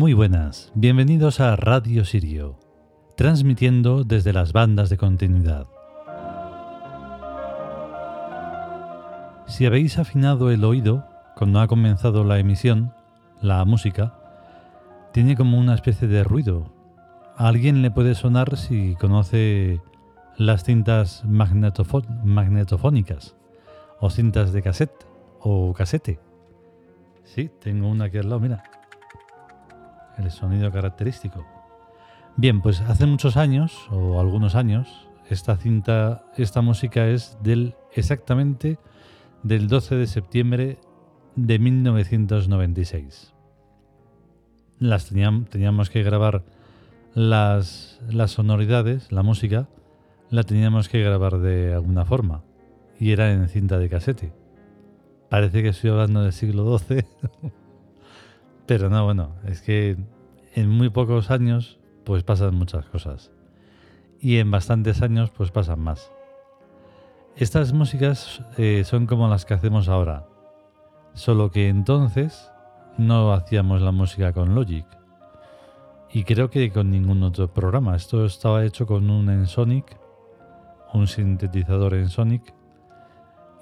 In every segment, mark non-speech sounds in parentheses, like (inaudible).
Muy buenas, bienvenidos a Radio Sirio, transmitiendo desde las bandas de continuidad. Si habéis afinado el oído cuando ha comenzado la emisión, la música, tiene como una especie de ruido. A alguien le puede sonar si conoce las cintas magnetofónicas o cintas de cassette o casete. Sí, tengo una aquí al lado, mira. El sonido característico. Bien, pues hace muchos años, o algunos años, esta cinta, esta música es del exactamente del 12 de septiembre de 1996. Las teníamos, teníamos que grabar las, sonoridades, la música, la teníamos que grabar de alguna forma. Y era en cinta de casete. Parece que estoy hablando del siglo XII. (laughs) Pero no, bueno, es que en muy pocos años pues pasan muchas cosas. Y en bastantes años pues pasan más. Estas músicas eh, son como las que hacemos ahora. Solo que entonces no hacíamos la música con Logic. Y creo que con ningún otro programa. Esto estaba hecho con un Ensonic, un sintetizador Ensonic.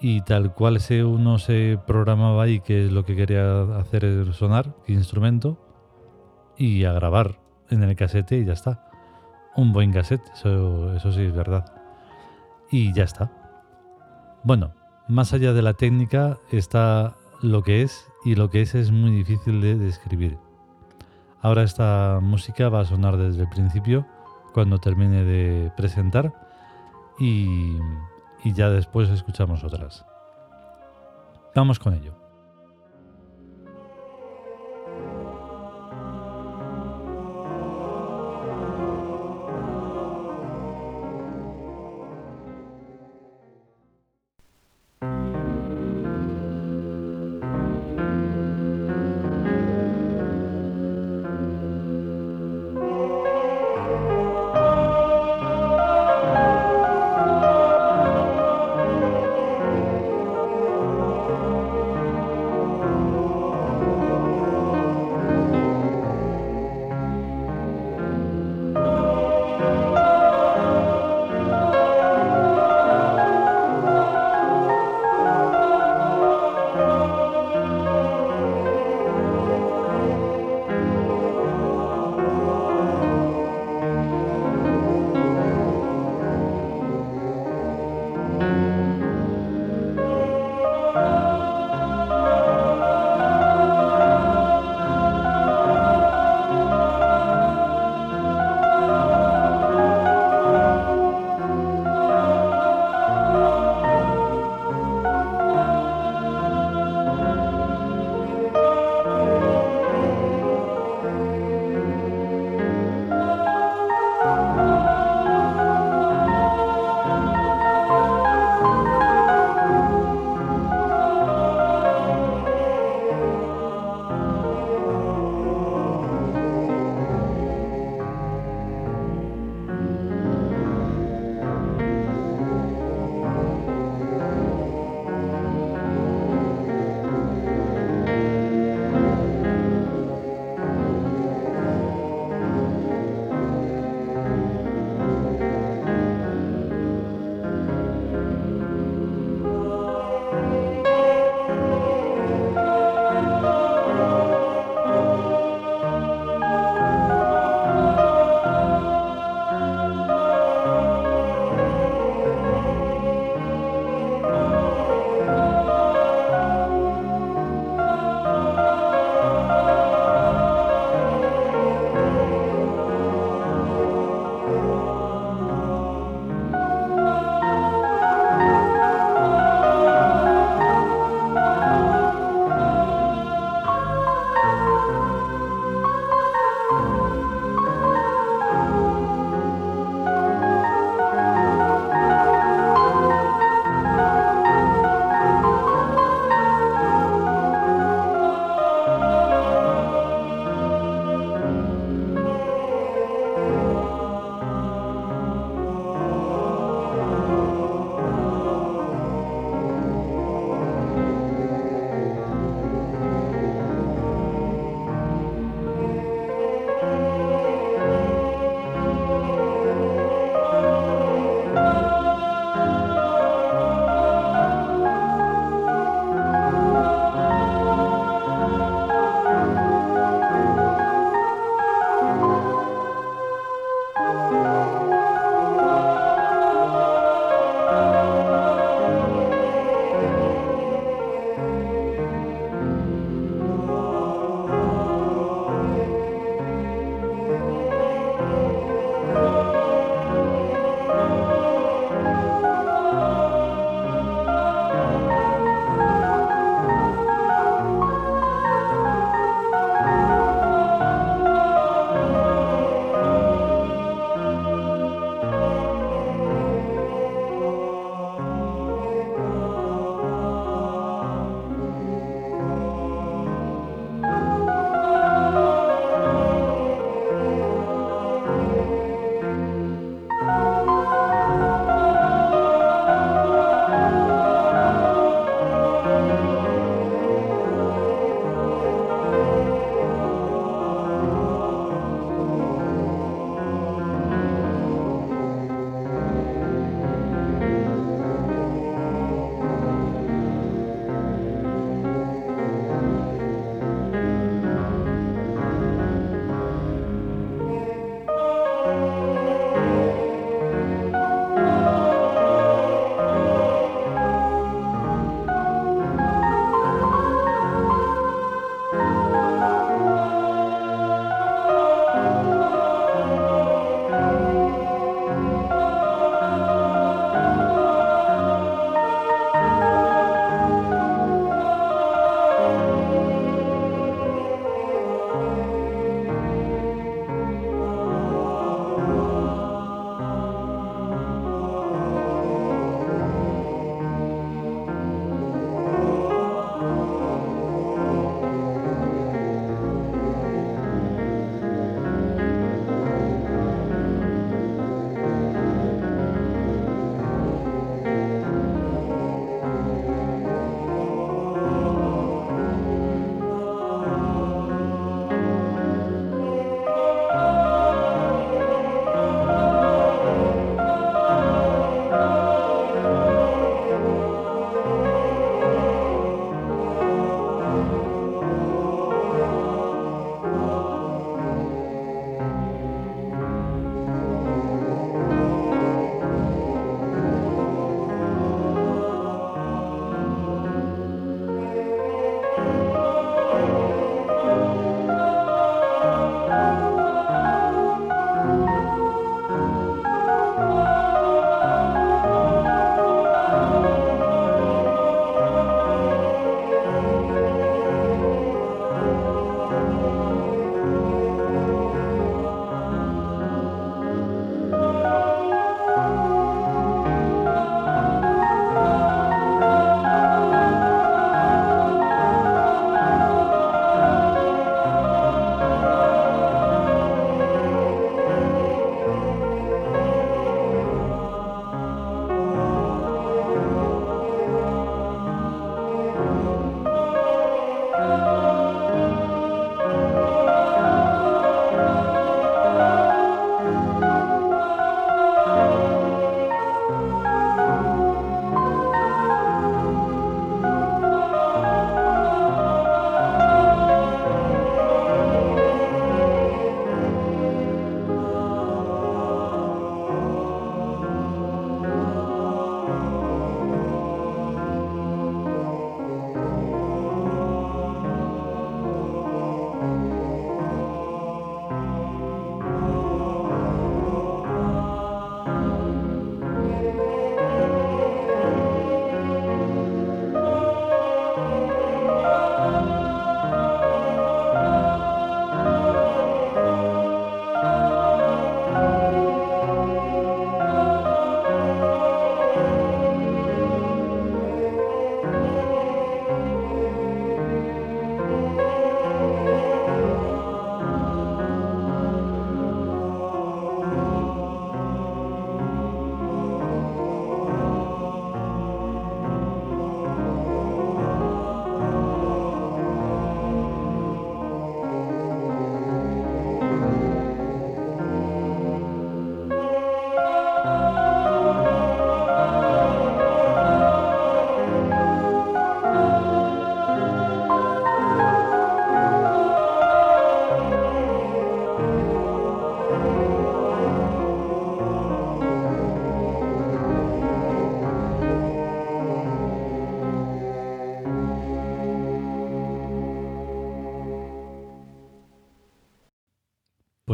Y tal cual ese uno se programaba ahí qué es lo que quería hacer sonar, qué instrumento, y a grabar en el casete y ya está. Un buen cassette, eso, eso sí es verdad. Y ya está. Bueno, más allá de la técnica está lo que es y lo que es es muy difícil de describir. Ahora esta música va a sonar desde el principio cuando termine de presentar y, y ya después escuchamos otras. Vamos con ello.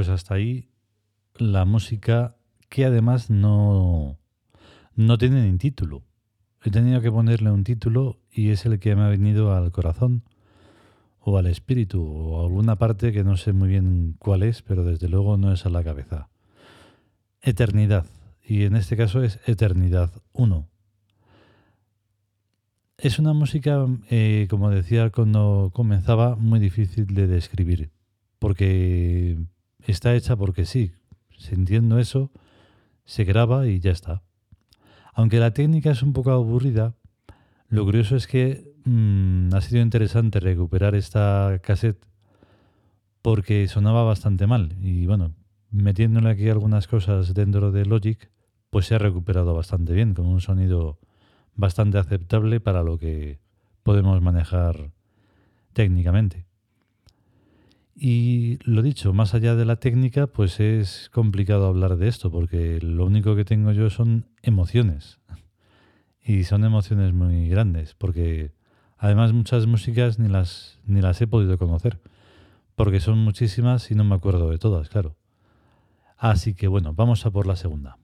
Pues hasta ahí la música que además no, no tiene ni título. He tenido que ponerle un título y es el que me ha venido al corazón o al espíritu o a alguna parte que no sé muy bien cuál es, pero desde luego no es a la cabeza. Eternidad. Y en este caso es Eternidad 1. Es una música, eh, como decía cuando comenzaba, muy difícil de describir, porque está hecha porque sí, sintiendo eso, se graba y ya está. Aunque la técnica es un poco aburrida, lo curioso es que mm, ha sido interesante recuperar esta cassette porque sonaba bastante mal y bueno, metiéndole aquí algunas cosas dentro de Logic, pues se ha recuperado bastante bien, con un sonido bastante aceptable para lo que podemos manejar técnicamente. Y lo dicho, más allá de la técnica, pues es complicado hablar de esto, porque lo único que tengo yo son emociones. Y son emociones muy grandes, porque además muchas músicas ni las, ni las he podido conocer, porque son muchísimas y no me acuerdo de todas, claro. Así que bueno, vamos a por la segunda.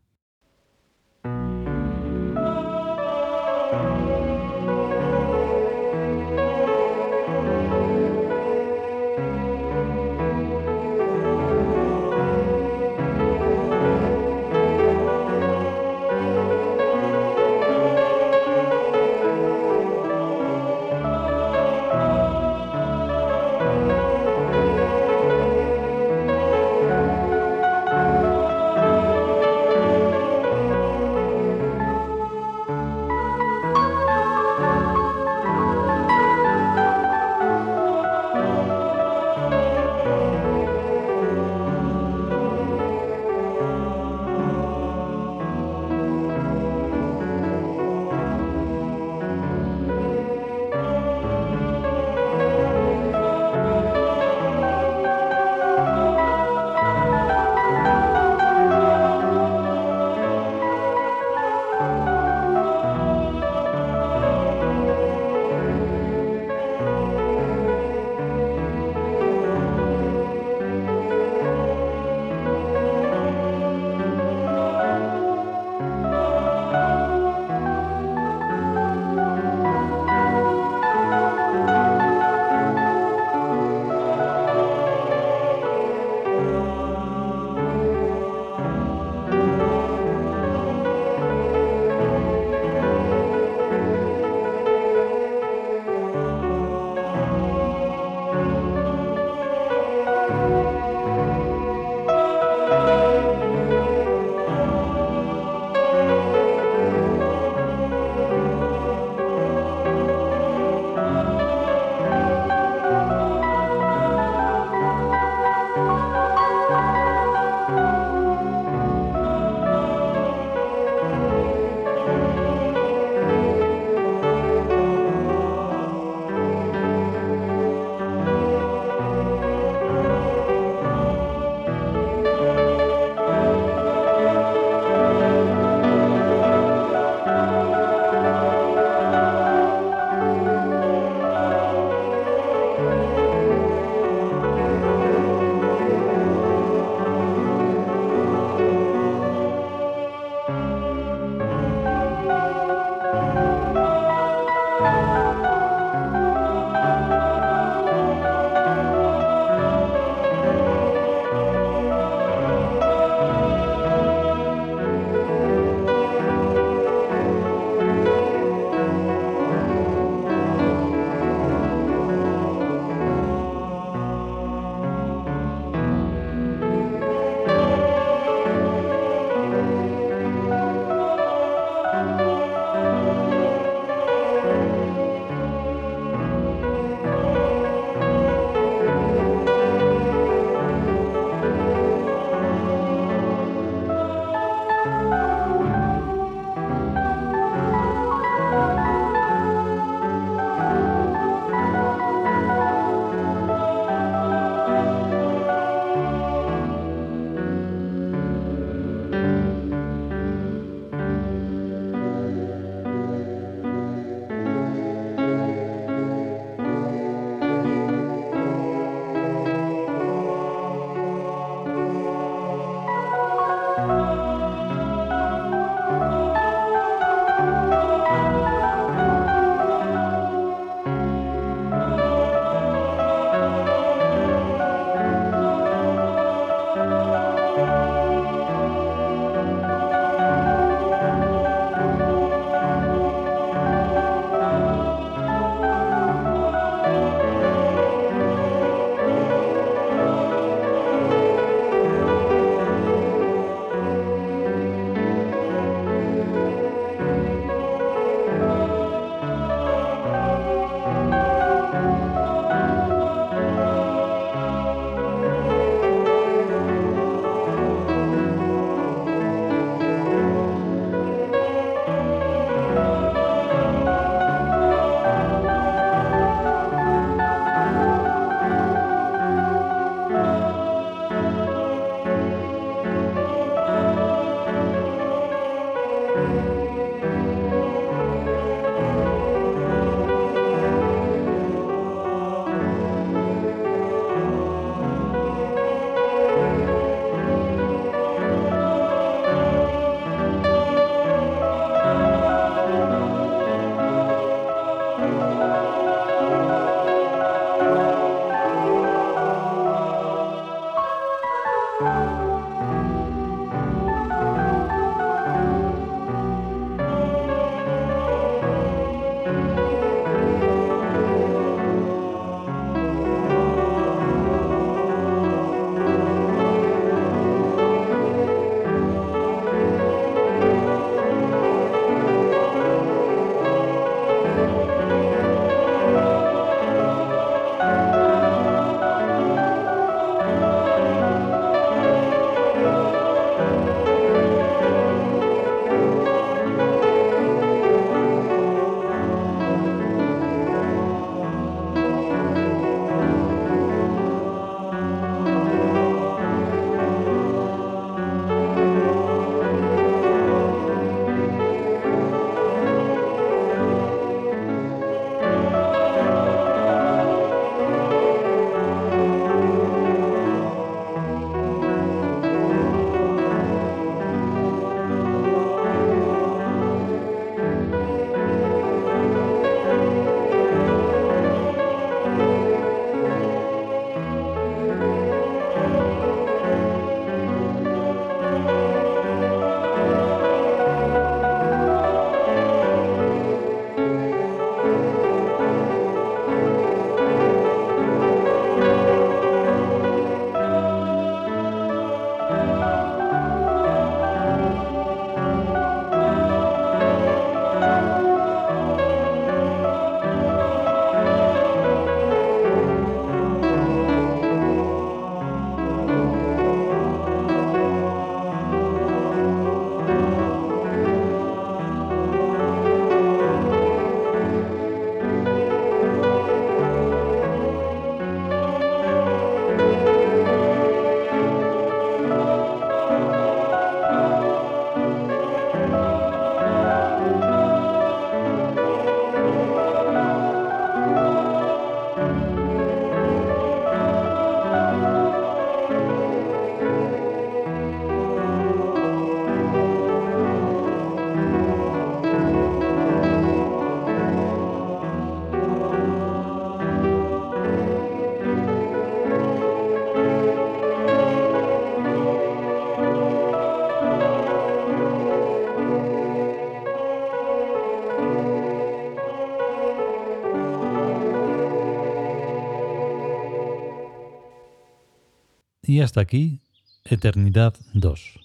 Y hasta aquí, Eternidad 2.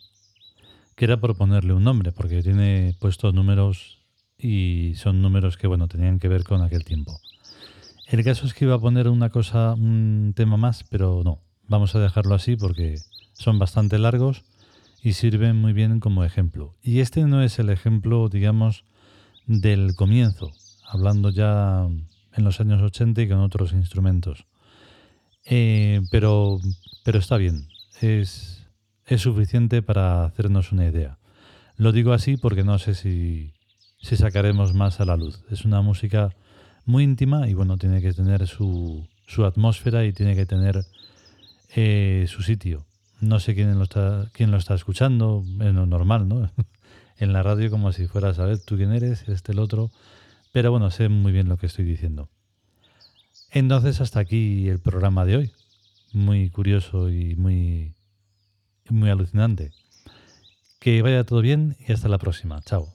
Que era por ponerle un nombre, porque tiene puestos números y son números que, bueno, tenían que ver con aquel tiempo. El caso es que iba a poner una cosa, un tema más, pero no. Vamos a dejarlo así porque son bastante largos y sirven muy bien como ejemplo. Y este no es el ejemplo, digamos, del comienzo, hablando ya en los años 80 y con otros instrumentos. Eh, pero, pero está bien, es, es suficiente para hacernos una idea. Lo digo así porque no sé si, si sacaremos más a la luz. Es una música muy íntima y bueno, tiene que tener su, su atmósfera y tiene que tener eh, su sitio. No sé quién lo está, quién lo está escuchando, es lo normal, ¿no? (laughs) en la radio como si fueras a ver tú quién eres, este el otro. Pero bueno, sé muy bien lo que estoy diciendo. Entonces hasta aquí el programa de hoy. Muy curioso y muy, muy alucinante. Que vaya todo bien y hasta la próxima. Chao.